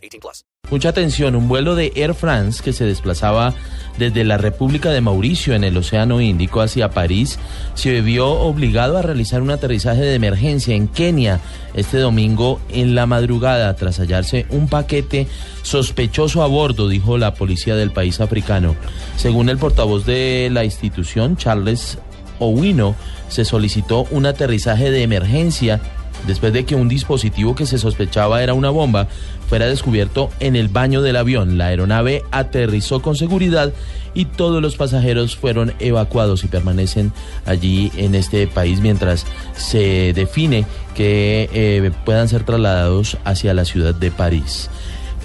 18 plus. Mucha atención. Un vuelo de Air France que se desplazaba desde la República de Mauricio en el Océano Índico hacia París se vio obligado a realizar un aterrizaje de emergencia en Kenia este domingo en la madrugada tras hallarse un paquete sospechoso a bordo, dijo la policía del país africano. Según el portavoz de la institución, Charles Owino, se solicitó un aterrizaje de emergencia después de que un dispositivo que se sospechaba era una bomba fuera descubierto en el baño del avión. La aeronave aterrizó con seguridad y todos los pasajeros fueron evacuados y permanecen allí en este país mientras se define que eh, puedan ser trasladados hacia la ciudad de París.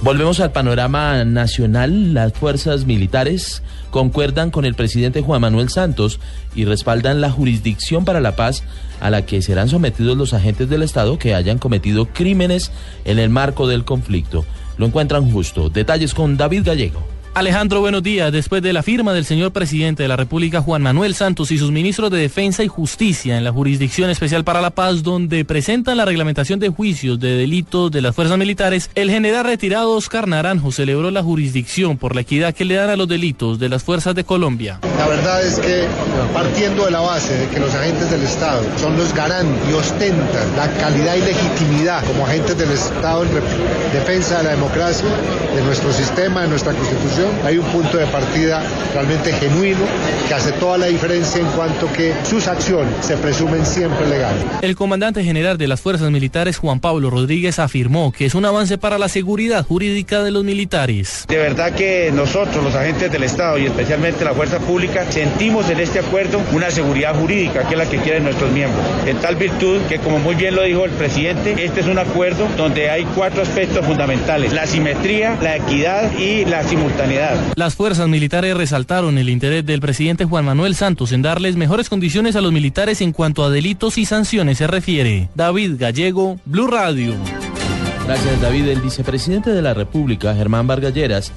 Volvemos al panorama nacional. Las fuerzas militares concuerdan con el presidente Juan Manuel Santos y respaldan la jurisdicción para la paz a la que serán sometidos los agentes del Estado que hayan cometido crímenes en el marco del conflicto. Lo encuentran justo. Detalles con David Gallego. Alejandro, buenos días. Después de la firma del señor presidente de la República, Juan Manuel Santos, y sus ministros de Defensa y Justicia en la Jurisdicción Especial para la Paz, donde presentan la reglamentación de juicios de delitos de las fuerzas militares, el general retirado Oscar Naranjo celebró la jurisdicción por la equidad que le dan a los delitos de las fuerzas de Colombia. La verdad es que partiendo de la base de que los agentes del Estado son los garantes y ostentan la calidad y legitimidad como agentes del Estado en defensa de la democracia, de nuestro sistema, de nuestra constitución, hay un punto de partida realmente genuino que hace toda la diferencia en cuanto que sus acciones se presumen siempre legales. El comandante general de las fuerzas militares, Juan Pablo Rodríguez, afirmó que es un avance para la seguridad jurídica de los militares. De verdad que nosotros, los agentes del Estado y especialmente la fuerza pública, sentimos en este acuerdo una seguridad jurídica, que es la que quieren nuestros miembros. En tal virtud que, como muy bien lo dijo el presidente, este es un acuerdo donde hay cuatro aspectos fundamentales, la simetría, la equidad y la simultaneidad las fuerzas militares resaltaron el interés del presidente Juan Manuel Santos en darles mejores condiciones a los militares en cuanto a delitos y sanciones se refiere. David Gallego, Blue Radio. Gracias David. El vicepresidente de la República, Germán Vargalleras,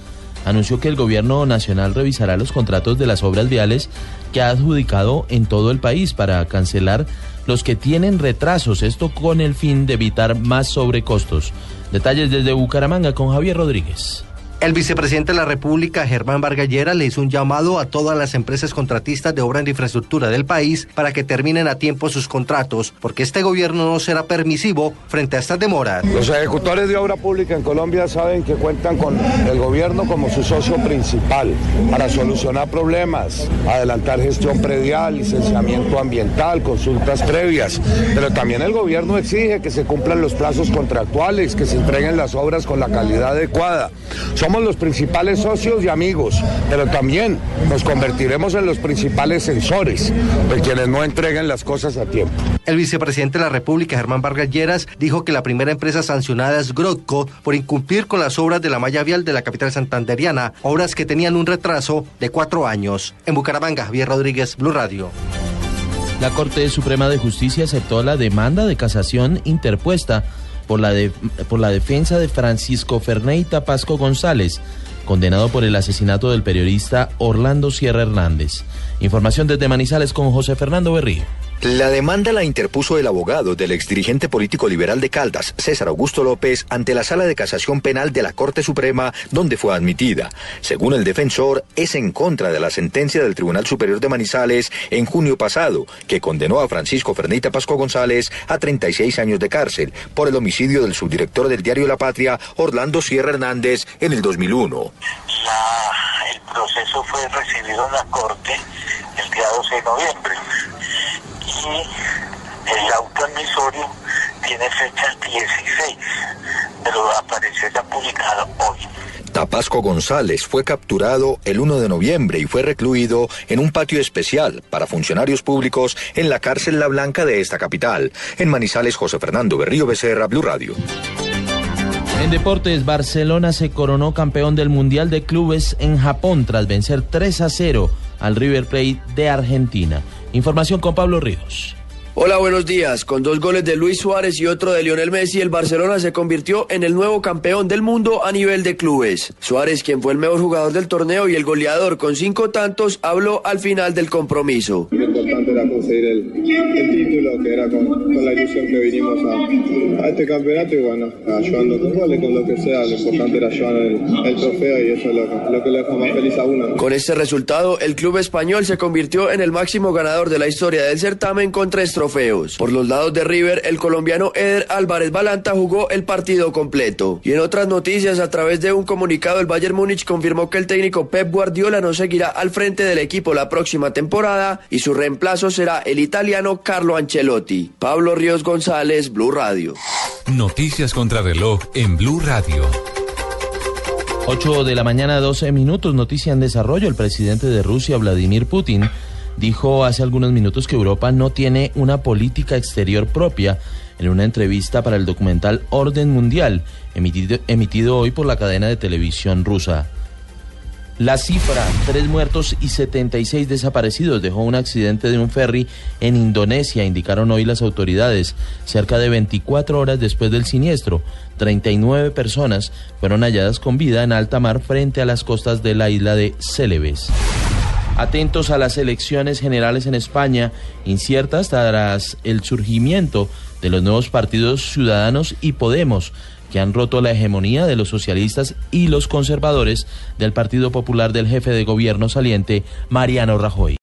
anunció que el gobierno nacional revisará los contratos de las obras viales que ha adjudicado en todo el país para cancelar los que tienen retrasos, esto con el fin de evitar más sobrecostos. Detalles desde Bucaramanga con Javier Rodríguez. El vicepresidente de la República, Germán Vargallera, le hizo un llamado a todas las empresas contratistas de obra en infraestructura del país para que terminen a tiempo sus contratos, porque este gobierno no será permisivo frente a estas demoras. Los ejecutores de obra pública en Colombia saben que cuentan con el gobierno como su socio principal para solucionar problemas, adelantar gestión predial, licenciamiento ambiental, consultas previas, pero también el gobierno exige que se cumplan los plazos contractuales, que se entreguen las obras con la calidad adecuada. Somos los principales socios y amigos, pero también nos convertiremos en los principales censores de quienes no entreguen las cosas a tiempo. El vicepresidente de la República, Germán Vargas Lleras, dijo que la primera empresa sancionada es Grotco por incumplir con las obras de la malla vial de la capital santanderiana, obras que tenían un retraso de cuatro años. En Bucaramanga, Javier Rodríguez, Blue Radio. La Corte Suprema de Justicia aceptó la demanda de casación interpuesta por la, por la defensa de Francisco Ferneita Pasco González, condenado por el asesinato del periodista Orlando Sierra Hernández. Información desde Manizales con José Fernando Berrío. La demanda la interpuso el abogado del exdirigente político liberal de Caldas, César Augusto López, ante la Sala de Casación Penal de la Corte Suprema, donde fue admitida. Según el defensor, es en contra de la sentencia del Tribunal Superior de Manizales en junio pasado, que condenó a Francisco Fernita Pasco González a 36 años de cárcel por el homicidio del subdirector del diario La Patria, Orlando Sierra Hernández, en el 2001. el proceso fue recibido en la Corte el día 12 de noviembre y el auto admisorio tiene fecha 16, pero apareció ya publicado hoy. Tapasco González fue capturado el 1 de noviembre y fue recluido en un patio especial para funcionarios públicos en la cárcel La Blanca de esta capital. En Manizales, José Fernando Berrío Becerra, Blue Radio. En deportes, Barcelona se coronó campeón del Mundial de Clubes en Japón tras vencer 3 a 0 al River Plate de Argentina. Información con Pablo Ríos. Hola, buenos días. Con dos goles de Luis Suárez y otro de Lionel Messi, el Barcelona se convirtió en el nuevo campeón del mundo a nivel de clubes. Suárez, quien fue el mejor jugador del torneo y el goleador con cinco tantos, habló al final del compromiso. Lo importante era conseguir el, el título, que era con, con, la ilusión que vinimos a, a, este campeonato y bueno, ayudando con goles, con lo que sea. Lo importante era llevar el, el trofeo y eso es lo, lo, que le deja más feliz a uno. Con este resultado, el club español se convirtió en el máximo ganador de la historia del certamen con tres trofeos. Por los lados de River, el colombiano Eder Álvarez Balanta jugó el partido completo. Y en otras noticias, a través de un comunicado, el Bayern Múnich confirmó que el técnico Pep Guardiola no seguirá al frente del equipo la próxima temporada y su reemplazo será el italiano Carlo Ancelotti. Pablo Ríos González, Blue Radio. Noticias contra reloj en Blue Radio. 8 de la mañana, 12 minutos. Noticia en desarrollo. El presidente de Rusia, Vladimir Putin, dijo hace algunos minutos que Europa no tiene una política exterior propia en una entrevista para el documental Orden Mundial, emitido, emitido hoy por la cadena de televisión rusa. La cifra, tres muertos y 76 desaparecidos, dejó un accidente de un ferry en Indonesia, indicaron hoy las autoridades. Cerca de 24 horas después del siniestro, 39 personas fueron halladas con vida en alta mar frente a las costas de la isla de Celebes. Atentos a las elecciones generales en España, inciertas tras el surgimiento de los nuevos partidos Ciudadanos y Podemos, que han roto la hegemonía de los socialistas y los conservadores del Partido Popular del jefe de gobierno saliente, Mariano Rajoy.